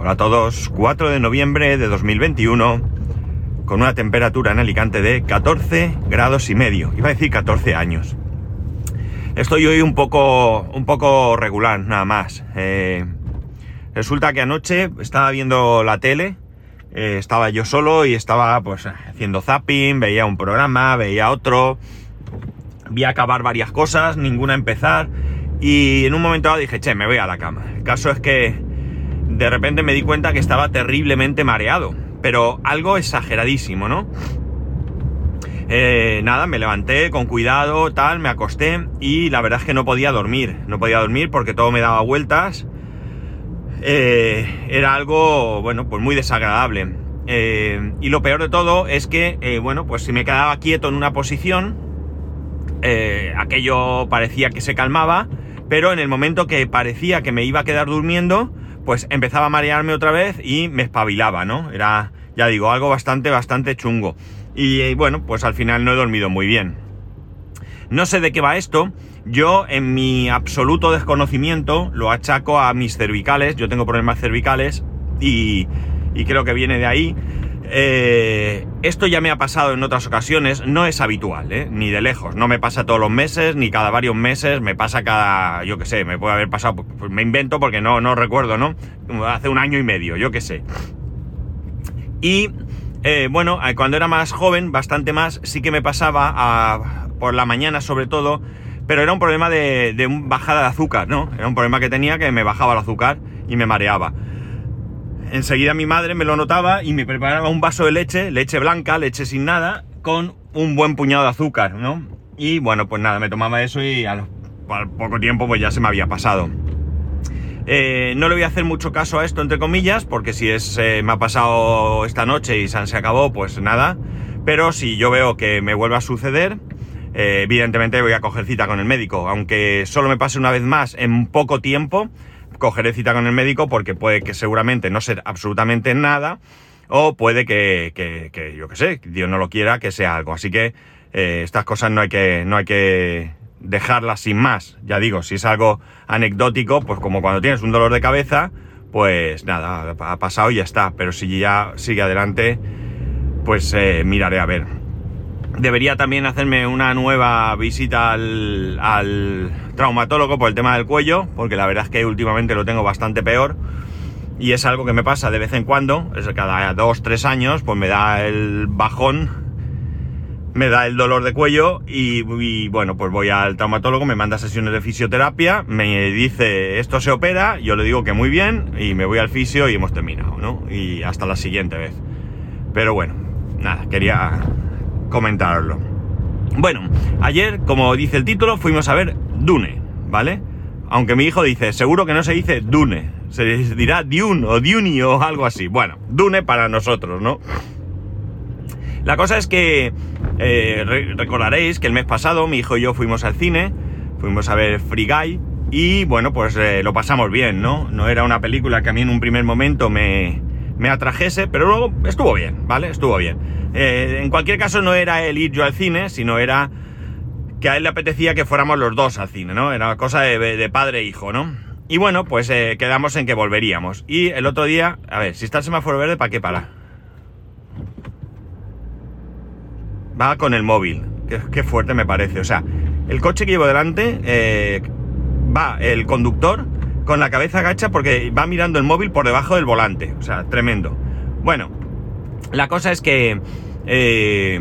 Hola a todos, 4 de noviembre de 2021, con una temperatura en Alicante de 14 grados y medio, iba a decir 14 años. Estoy hoy un poco, un poco regular, nada más. Eh, resulta que anoche estaba viendo la tele, eh, estaba yo solo y estaba pues haciendo zapping, veía un programa, veía otro, vi acabar varias cosas, ninguna empezar, y en un momento dado dije, che, me voy a la cama. El caso es que de repente me di cuenta que estaba terriblemente mareado, pero algo exageradísimo, ¿no? Eh, nada, me levanté con cuidado, tal, me acosté y la verdad es que no podía dormir, no podía dormir porque todo me daba vueltas. Eh, era algo, bueno, pues muy desagradable. Eh, y lo peor de todo es que, bueno, pues si me quedaba quieto en una posición, aquello parecía que se calmaba pero en el momento que parecía que me iba a quedar durmiendo, pues empezaba a marearme otra vez y me espabilaba, ¿no? Era, ya digo, algo bastante, bastante chungo. Y eh, bueno, pues al final no he dormido muy bien. No sé de qué va esto. Yo, en mi absoluto desconocimiento, lo achaco a mis cervicales. Yo tengo problemas cervicales y, y creo que viene de ahí. Eh, esto ya me ha pasado en otras ocasiones, no es habitual, ¿eh? ni de lejos. No me pasa todos los meses, ni cada varios meses, me pasa cada, yo qué sé, me puede haber pasado, pues me invento porque no, no recuerdo, ¿no? Hace un año y medio, yo qué sé. Y eh, bueno, cuando era más joven, bastante más, sí que me pasaba por la mañana sobre todo, pero era un problema de, de bajada de azúcar, ¿no? Era un problema que tenía que me bajaba el azúcar y me mareaba enseguida mi madre me lo notaba y me preparaba un vaso de leche, leche blanca, leche sin nada, con un buen puñado de azúcar, ¿no? Y bueno, pues nada, me tomaba eso y al, poco tiempo pues ya se me había pasado. Eh, no le voy a hacer mucho caso a esto, entre comillas, porque si es, eh, me ha pasado esta noche y se acabó, pues nada. Pero si yo veo que me vuelve a suceder, eh, evidentemente voy a coger cita con el médico. Aunque solo me pase una vez más en poco tiempo, cogeré cita con el médico porque puede que seguramente no ser absolutamente nada o puede que, que, yo que sé, Dios no lo quiera, que sea algo. Así que eh, estas cosas no hay que, no hay que dejarlas sin más. Ya digo, si es algo anecdótico, pues como cuando tienes un dolor de cabeza, pues nada, ha pasado y ya está. Pero si ya sigue adelante, pues eh, miraré a ver. Debería también hacerme una nueva visita al, traumatólogo por el tema del cuello, porque la verdad es que últimamente lo tengo bastante peor. Y es algo que me pasa de vez en cuando, es cada dos, tres años, pues me da el bajón, me da el dolor de cuello y, y, bueno, pues voy al traumatólogo, me manda sesiones de fisioterapia, me dice esto se opera, yo le digo que muy bien y me voy al fisio y hemos terminado, ¿no? Y hasta la siguiente vez. Pero bueno, nada, quería comentarlo. Bueno, ayer, como dice el título, fuimos a ver Dune, ¿vale? Aunque mi hijo dice, seguro que no se dice Dune, se dirá Dune o Duni o algo así. Bueno, Dune para nosotros, ¿no? La cosa es que eh, recordaréis que el mes pasado mi hijo y yo fuimos al cine, fuimos a ver Free Guy y bueno, pues eh, lo pasamos bien, ¿no? No era una película que a mí en un primer momento me, me atrajese, pero luego estuvo bien, ¿vale? Estuvo bien. Eh, en cualquier caso no era el ir yo al cine, sino era que a él le apetecía que fuéramos los dos al cine, ¿no? Era cosa de, padre e hijo, ¿no? Y bueno, pues eh, quedamos en que volveríamos. Y el otro día, a ver, si está el semáforo verde, ¿para qué para? Va con el móvil. Qué, fuerte me parece. O sea, el coche que llevo delante, eh, va el conductor con la cabeza agacha porque va mirando el móvil por debajo del volante. O sea, tremendo. Bueno, la cosa es que... Eh,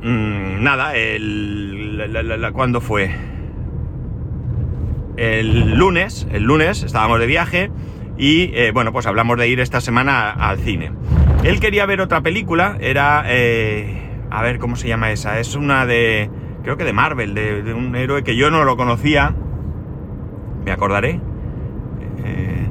mm, nada, el... ¿Cuándo fue? El lunes, el lunes estábamos de viaje y eh, bueno, pues hablamos de ir esta semana al cine. Él quería ver otra película, era... Eh, a ver, ¿cómo se llama esa? Es una de... Creo que de Marvel, de un héroe que yo no lo conocía. Me acordaré. Eh,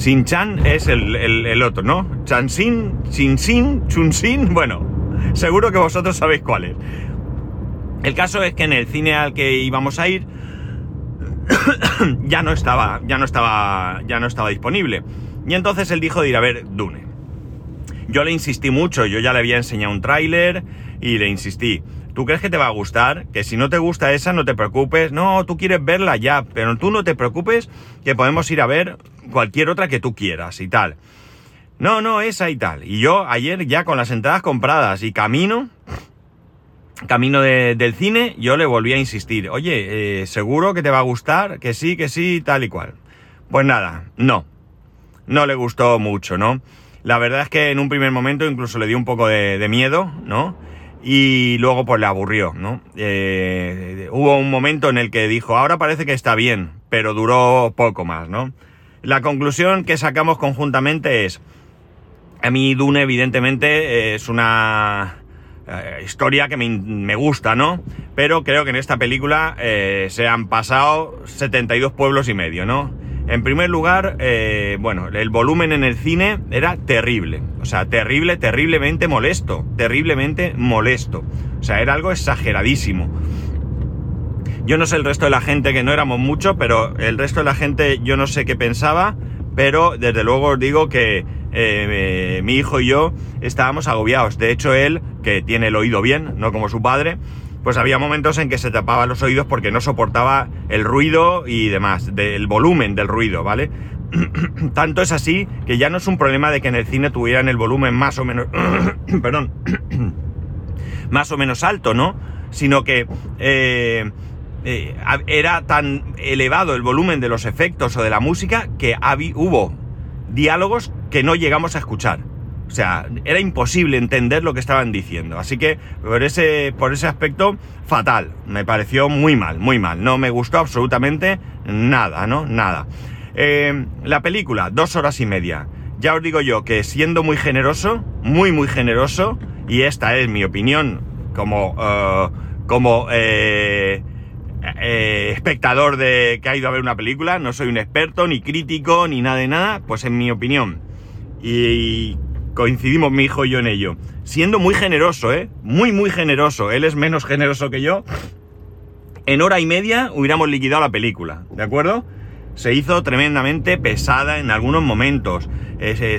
Sin-Chan es el, otro, ¿no? Chan-Sin, Sin-Sin, Chun-Sin, bueno, seguro que vosotros sabéis cuál es. El caso es que en el cine al que íbamos a ir ya no estaba, ya no estaba, ya no estaba disponible. Y entonces él dijo de ir a ver Dune. Yo le insistí mucho, yo ya le había enseñado un tráiler y le insistí. ¿Tú crees que te va a gustar? Que si no te gusta esa, no te preocupes. No, tú quieres verla ya, pero tú no te preocupes que podemos ir a ver cualquier otra que tú quieras y tal. No, no, esa y tal. Y yo ayer ya con las entradas compradas y camino, camino del cine, yo le volví a insistir. Oye, eh, seguro que te va a gustar, que sí, que sí, tal y cual. Pues nada, no. No le gustó mucho, ¿no? La verdad es que en un primer momento incluso le dio un poco de miedo, ¿no? Y luego pues le aburrió, ¿no? Eh, hubo un momento en el que dijo, ahora parece que está bien, pero duró poco más, ¿no? La conclusión que sacamos conjuntamente es, a mí Dune evidentemente es una eh, historia que me, gusta, ¿no? Pero creo que en esta película eh, se han pasado 72 pueblos y medio, ¿no? En primer lugar, eh, bueno, el volumen en el cine era terrible. O sea, terrible, terriblemente molesto. Terriblemente molesto. O sea, era algo exageradísimo. Yo no sé el resto de la gente, que no éramos mucho, pero el resto de la gente yo no sé qué pensaba, pero desde luego os digo que eh, mi hijo y yo estábamos agobiados. De hecho, él, que tiene el oído bien, no como su padre, pues había momentos en que se tapaba los oídos porque no soportaba el ruido y demás, del volumen del ruido, ¿vale? Tanto es así que ya no es un problema de que en el cine tuvieran el volumen más o menos, perdón, más o menos alto, ¿no? Sino que eh, eh, era tan elevado el volumen de los efectos o de la música que hubo diálogos que no llegamos a escuchar. O sea, era imposible entender lo que estaban diciendo. Así que por ese, por ese aspecto, fatal. Me pareció muy mal, muy mal. No me gustó absolutamente nada, ¿no? Nada. Eh, la película, dos horas y media. Ya os digo yo que siendo muy generoso, muy, muy generoso, y esta es mi opinión como, eh, como eh, espectador de que ha ido a ver una película, no soy un experto, ni crítico, ni nada de nada, pues en mi opinión. Y coincidimos mi hijo y yo en ello. Siendo muy generoso, ¿eh? Muy, muy generoso. Él es menos generoso que yo. En hora y media hubiéramos liquidado la película, ¿de acuerdo? Se hizo tremendamente pesada en algunos momentos. Eh,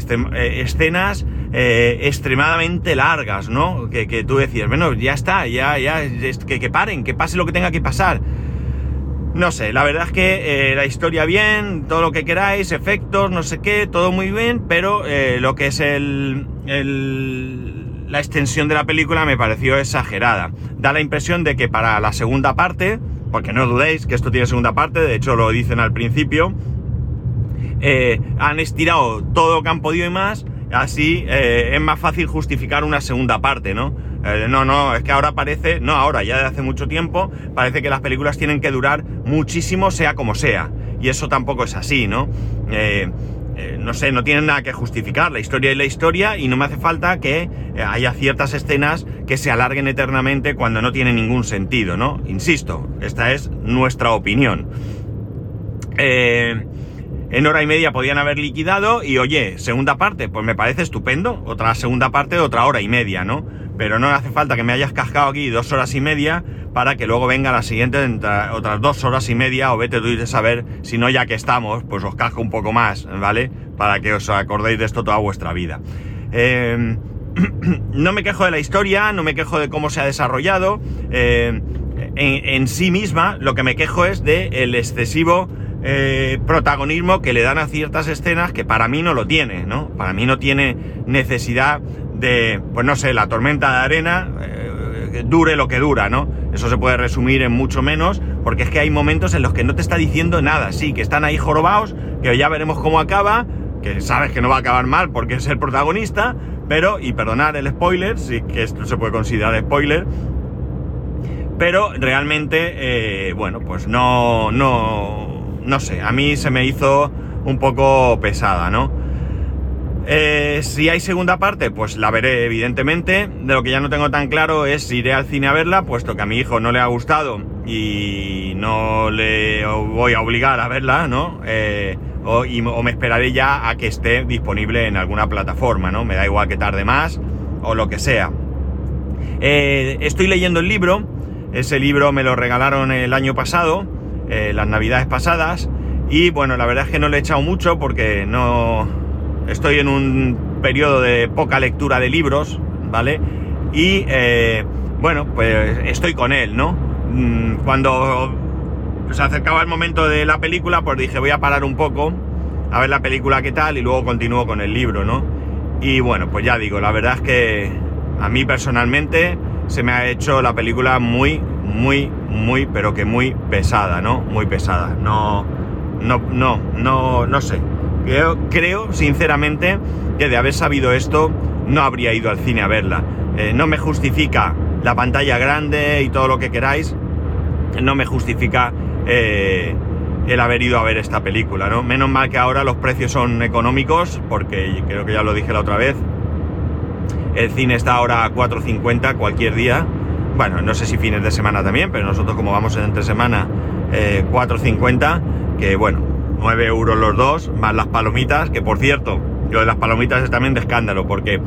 escenas eh, extremadamente largas, ¿no? Que, que, tú decías, bueno, ya está, ya, ya, que, que paren, que pase lo que tenga que pasar. No sé, la verdad es que eh, la historia bien, todo lo que queráis, efectos, no sé qué, todo muy bien, pero eh, lo que es el, la extensión de la película me pareció exagerada. Da la impresión de que para la segunda parte, porque no dudéis que esto tiene segunda parte, de hecho lo dicen al principio, eh, han estirado todo lo que han podido y más, así es más fácil justificar una segunda parte, ¿no? Eh, no, no, es que ahora parece, no ahora, ya de hace mucho tiempo, parece que las películas tienen que durar muchísimo, sea como sea. Y eso tampoco es así, ¿no? Eh, eh, no sé, no tienen nada que justificar. La historia es la historia y no me hace falta que haya ciertas escenas que se alarguen eternamente cuando no tiene ningún sentido, ¿no? Insisto, esta es nuestra opinión. En hora y media podían haber liquidado y oye, segunda parte, pues me parece estupendo. Otra segunda parte de otra hora y media, ¿no? pero no hace falta que me hayas cascado aquí dos horas y media para que luego venga la siguiente otras dos horas y media o vete tú y saber si no ya que estamos, pues os casco un poco más, ¿vale? Para que os acordéis de esto toda vuestra vida. Em, no me quejo de la historia, no me quejo de cómo se ha desarrollado. Em, en, sí misma, lo que me quejo es del el excesivo eh, protagonismo que le dan a ciertas escenas que para mí no lo tiene, ¿no? Para mí no tiene necesidad de, pues no sé, la tormenta de arena, eh, dure lo que dura, ¿no? Eso se puede resumir en mucho menos, porque es que hay momentos en los que no te está diciendo nada, sí, que están ahí jorobados, que ya veremos cómo acaba, que sabes que no va a acabar mal porque es el protagonista, pero, y perdonar el spoiler, sí que esto se puede considerar spoiler, pero realmente, eh, bueno, pues no, no, no sé, a mí se me hizo un poco pesada, ¿no? Eh, si hay segunda parte, pues la veré evidentemente. De lo que ya no tengo tan claro es si iré al cine a verla, puesto que a mi hijo no le ha gustado y no le voy a obligar a verla, ¿no? Eh, o, me esperaré ya a que esté disponible en alguna plataforma, ¿no? Me da igual que tarde más o lo que sea. Eh, estoy leyendo el libro. Ese libro me lo regalaron el año pasado, las navidades pasadas. Y bueno, la verdad es que no le he echado mucho porque no, estoy en un periodo de poca lectura de libros, ¿vale? Y eh, bueno, pues estoy con él, ¿no? Mm, cuando se acercaba el momento de la película, pues dije, voy a parar un poco a ver la película qué tal y luego continúo con el libro, ¿no? Y bueno, pues ya digo, la verdad es que a mí personalmente se me ha hecho la película muy, muy, muy, pero que muy pesada, ¿no? Muy pesada. No, no, no, no, no sé. Creo, creo sinceramente que de haber sabido esto no habría ido al cine a verla. Eh, no me justifica la pantalla grande y todo lo que queráis. No me justifica eh, el haber ido a ver esta película, ¿no? Menos mal que ahora los precios son económicos, porque creo que ya lo dije la otra vez. El cine está ahora a 4.50 cualquier día. Bueno, no sé si fines de semana también, pero nosotros como vamos en entre semana, 4.50, eh, que bueno, 9 euros los dos, más las palomitas, que por cierto, lo de las palomitas es también de escándalo, porque,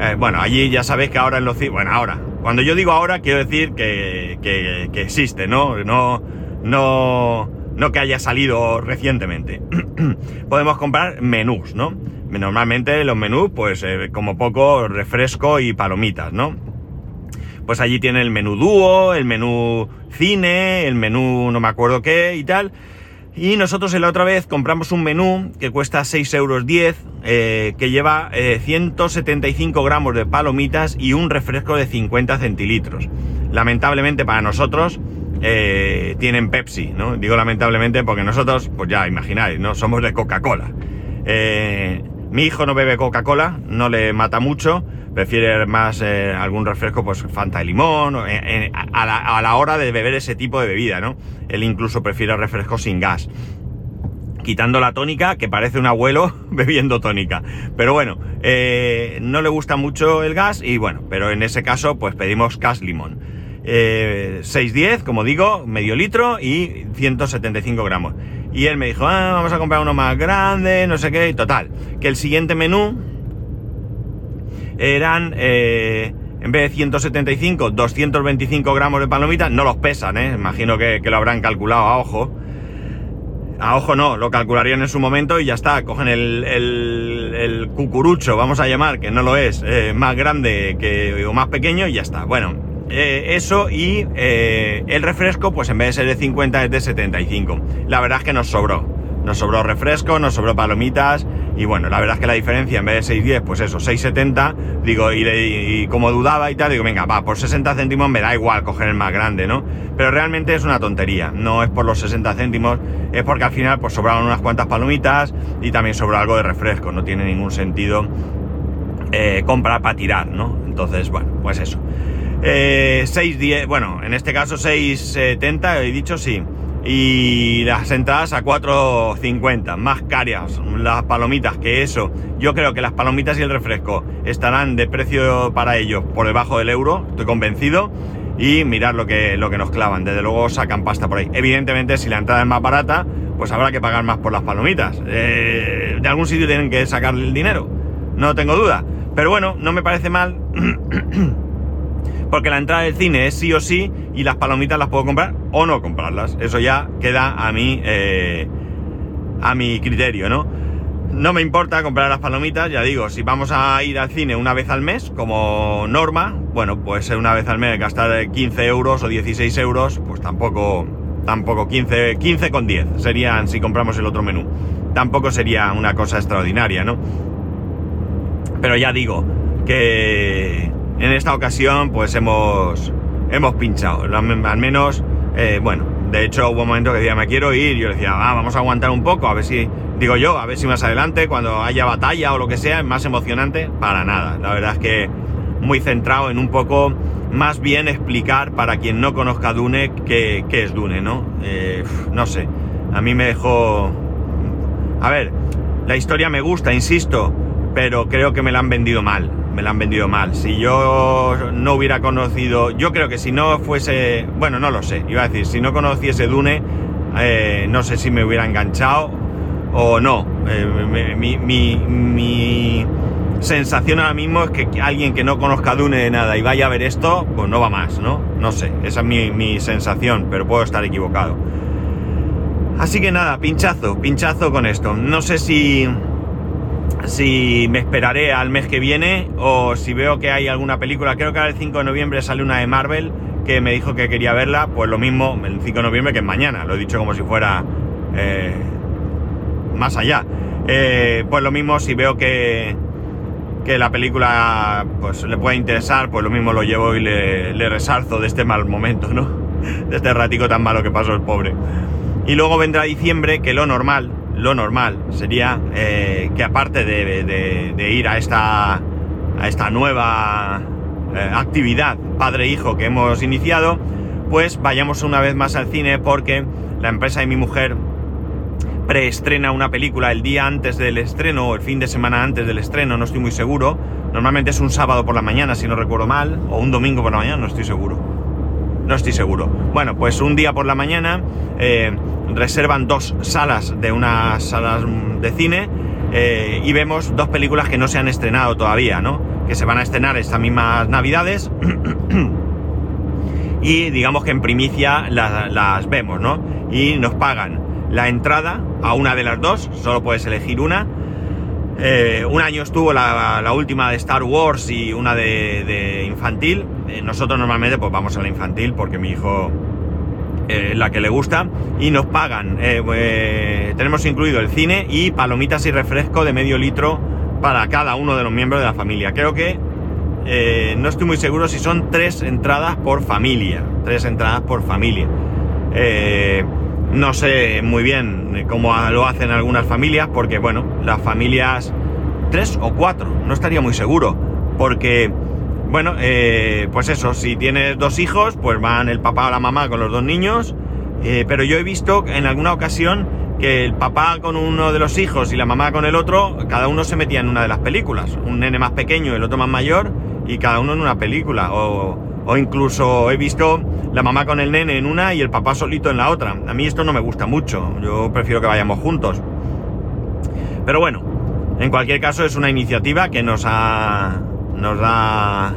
eh, bueno, allí ya sabéis que ahora en los bueno, ahora, cuando yo digo ahora, quiero decir que, que, que existe, ¿no? No, no, no que haya salido recientemente. Podemos comprar menús, ¿no? Normalmente los menús, pues eh, como poco refresco y palomitas, ¿no? Pues allí tiene el menú dúo, el menú cine, el menú no me acuerdo qué y tal. Y nosotros la otra vez compramos un menú que cuesta 6,10 euros, eh, que lleva 175 eh, gramos de palomitas y un refresco de 50 centilitros. Lamentablemente para nosotros eh, tienen Pepsi, ¿no? Digo lamentablemente porque nosotros, pues ya imagináis, ¿no? Somos de Coca-Cola. Eh, mi hijo no bebe Coca-Cola, no le mata mucho, prefiere más eh, algún refresco, pues Fanta de limón, a la, hora de beber ese tipo de bebida, ¿no? Él incluso prefiere refrescos sin gas quitando la tónica, que parece un abuelo bebiendo tónica. Pero bueno, no le gusta mucho el gas y bueno, pero en ese caso pues pedimos gas limón. 610, eh, como digo, medio litro y 175 gramos. Y él me dijo, ah, vamos a comprar uno más grande, no sé qué, y total. Que el siguiente menú eran, eh, en vez de 175, 225 gramos de palomitas, no los pesan, ¿eh? Imagino que, lo habrán calculado a ojo. A ojo no, lo calcularían en su momento y ya está. Cogen el, el, cucurucho, vamos a llamar, que no lo es, más grande que, o más pequeño y ya está. Bueno, eh, eso y eh, el refresco, pues en vez de ser de 50 es de 75. La verdad es que nos sobró. Nos sobró refresco, nos sobró palomitas y bueno, la verdad es que la diferencia en vez de 6,10, pues eso, 6,70, digo, y, como dudaba y tal, digo, venga, va, por 60 céntimos me da igual coger el más grande, ¿no? Pero realmente es una tontería, no es por los 60 céntimos, es porque al final pues sobraron unas cuantas palomitas y también sobró algo de refresco, no tiene ningún sentido eh, comprar para tirar, ¿no? Entonces, bueno, pues eso. Eh, 6,10, bueno, en este caso 6,70, he dicho sí. Y las entradas a 4,50, más caras las palomitas que eso. Yo creo que las palomitas y el refresco estarán de precio para ellos por debajo del euro, estoy convencido. Y mirar lo que, lo que nos clavan, desde luego sacan pasta por ahí. Evidentemente, si la entrada es más barata, pues habrá que pagar más por las palomitas. Eh, de algún sitio tienen que sacar el dinero, no tengo duda. Pero bueno, no me parece mal. porque la entrada del cine es sí o sí y las palomitas las puedo comprar o no comprarlas. Eso ya queda a mí, eh, a mi criterio, ¿no? No me importa comprar las palomitas, ya digo, si vamos a ir al cine una vez al mes como norma, bueno, pues una vez al mes gastar 15 euros o 16 euros, pues tampoco, tampoco 15, 15 con 10 serían si compramos el otro menú. Tampoco sería una cosa extraordinaria, ¿no? Pero ya digo que en esta ocasión pues hemos, hemos pinchado, al menos, eh, bueno, de hecho hubo un momento que decía, me quiero ir, yo le decía, ah, vamos a aguantar un poco, a ver si, digo yo, a ver si más adelante, cuando haya batalla o lo que sea, es más emocionante, para nada, la verdad es que muy centrado en un poco más bien explicar para quien no conozca Dune qué, es Dune, ¿no? Eh, no sé, a mí me dejó... A ver, la historia me gusta, insisto, pero creo que me la han vendido mal me la han vendido mal. Si yo no hubiera conocido, yo creo que si no fuese, bueno, no lo sé, iba a decir, si no conociese Dune, eh, no sé si me hubiera enganchado o no. Eh, mi, sensación ahora mismo es que alguien que no conozca Dune de nada y vaya a ver esto, pues no va más, ¿no? No sé, esa es mi sensación, pero puedo estar equivocado. Así que nada, pinchazo, pinchazo con esto. No sé si si me esperaré al mes que viene o si veo que hay alguna película. Creo que ahora el 5 de noviembre sale una de Marvel que me dijo que quería verla, pues lo mismo el 5 de noviembre que es mañana, lo he dicho como si fuera eh, más allá. Eh, pues lo mismo si veo que, que la película pues le puede interesar, pues lo mismo lo llevo y le, le resarzo de este mal momento, ¿no? De este ratico tan malo que pasó el pobre. Y luego vendrá diciembre, que lo normal, lo normal sería eh, que aparte de, ir a esta, a esta nueva eh, actividad padre-hijo que hemos iniciado, pues vayamos una vez más al cine porque la empresa de mi mujer preestrena una película el día antes del estreno o el fin de semana antes del estreno, no estoy muy seguro. Normalmente es un sábado por la mañana, si no recuerdo mal, o un domingo por la mañana, no estoy seguro. No estoy seguro. Bueno, pues un día por la mañana eh, reservan dos salas de unas salas de cine eh, y vemos dos películas que no se han estrenado todavía, ¿no? Que se van a estrenar estas mismas navidades y digamos que en primicia las, vemos, ¿no? Y nos pagan la entrada a una de las dos, solo puedes elegir una. Eh, un año estuvo la, última de Star Wars y una de, infantil. Eh, nosotros normalmente pues vamos a la infantil porque mi hijo eh, la que le gusta, y nos pagan. Tenemos incluido el cine y palomitas y refresco de medio litro para cada uno de los miembros de la familia. Creo que no estoy muy seguro si son tres entradas por familia. Tres entradas por familia. No sé muy bien cómo lo hacen algunas familias, porque bueno, las familias. Tres o cuatro, no estaría muy seguro. Porque bueno, eh, pues eso, si tienes dos hijos, pues van el papá o la mamá con los dos niños. Eh, pero yo he visto en alguna ocasión que el papá con uno de los hijos y la mamá con el otro, cada uno se metía en una de las películas. Un nene más pequeño el otro más mayor, y cada uno en una película. O, o incluso he visto la mamá con el nene en una y el papá solito en la otra. A mí esto no me gusta mucho, yo prefiero que vayamos juntos. Pero bueno, en cualquier caso es una iniciativa que nos ha nos da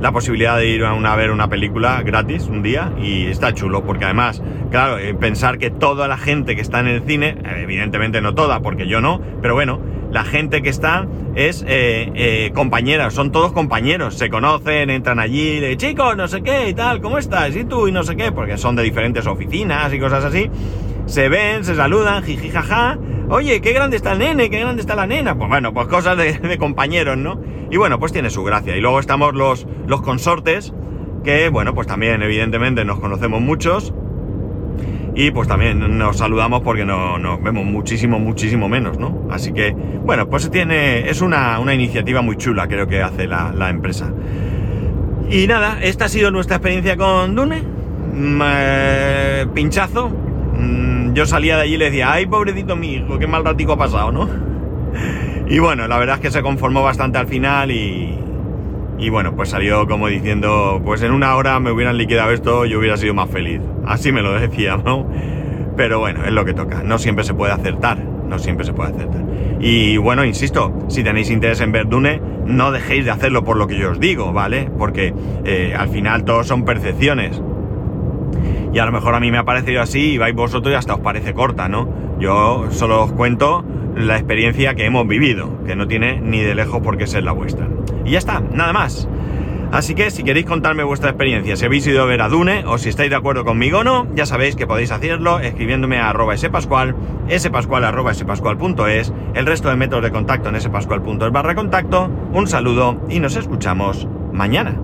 la posibilidad de ir a, una, ver una película gratis un día y está chulo porque además, claro, eh, pensar que toda la gente que está en el cine, evidentemente no toda porque yo no, pero bueno, la gente que está es eh, eh, compañera, son todos compañeros, se conocen, entran allí, de chicos, no sé qué y tal, ¿cómo estás? ¿Y tú? Y no sé qué, porque son de diferentes oficinas y cosas así, se ven, se saludan, jiji, jaja, oye, qué grande está el nene, qué grande está la nena, pues bueno, pues cosas de, de compañeros, ¿no? Y bueno, pues tiene su gracia. Y luego estamos los, los consortes, que bueno, pues también evidentemente nos conocemos muchos. Y pues también nos saludamos porque no, nos vemos muchísimo, muchísimo menos, ¿no? Así que, bueno, pues tiene, es una, iniciativa muy chula, creo que hace la, empresa. Y nada, esta ha sido nuestra experiencia con Dune. Mm, eh, pinchazo. Mm, yo salía de allí y le decía, ay, pobrecito mi hijo, qué mal ratico ha pasado, ¿no? Y bueno, la verdad es que se conformó bastante al final y, y bueno, pues salió como diciendo, pues en una hora me hubieran liquidado esto, yo hubiera sido más feliz. Así me lo decía, ¿no? Pero bueno, es lo que toca. No siempre se puede acertar. No siempre se puede acertar. Y bueno, insisto, si tenéis interés en ver Dune, no dejéis de hacerlo por lo que yo os digo, ¿vale? Porque eh, al final todos son percepciones. Y a lo mejor a mí me ha parecido así y vais vosotros y hasta os parece corta, ¿no? Yo solo os cuento la experiencia que hemos vivido, que no tiene ni de lejos por qué ser la vuestra. Y ya está, nada más. Así que si queréis contarme vuestra experiencia, si habéis ido a ver a Dune o si estáis de acuerdo conmigo o no, ya sabéis que podéis hacerlo escribiéndome a arroba spascual, spascual arroba spascual.es, el resto de métodos de contacto en spascual.es barra contacto. Un saludo y nos escuchamos mañana.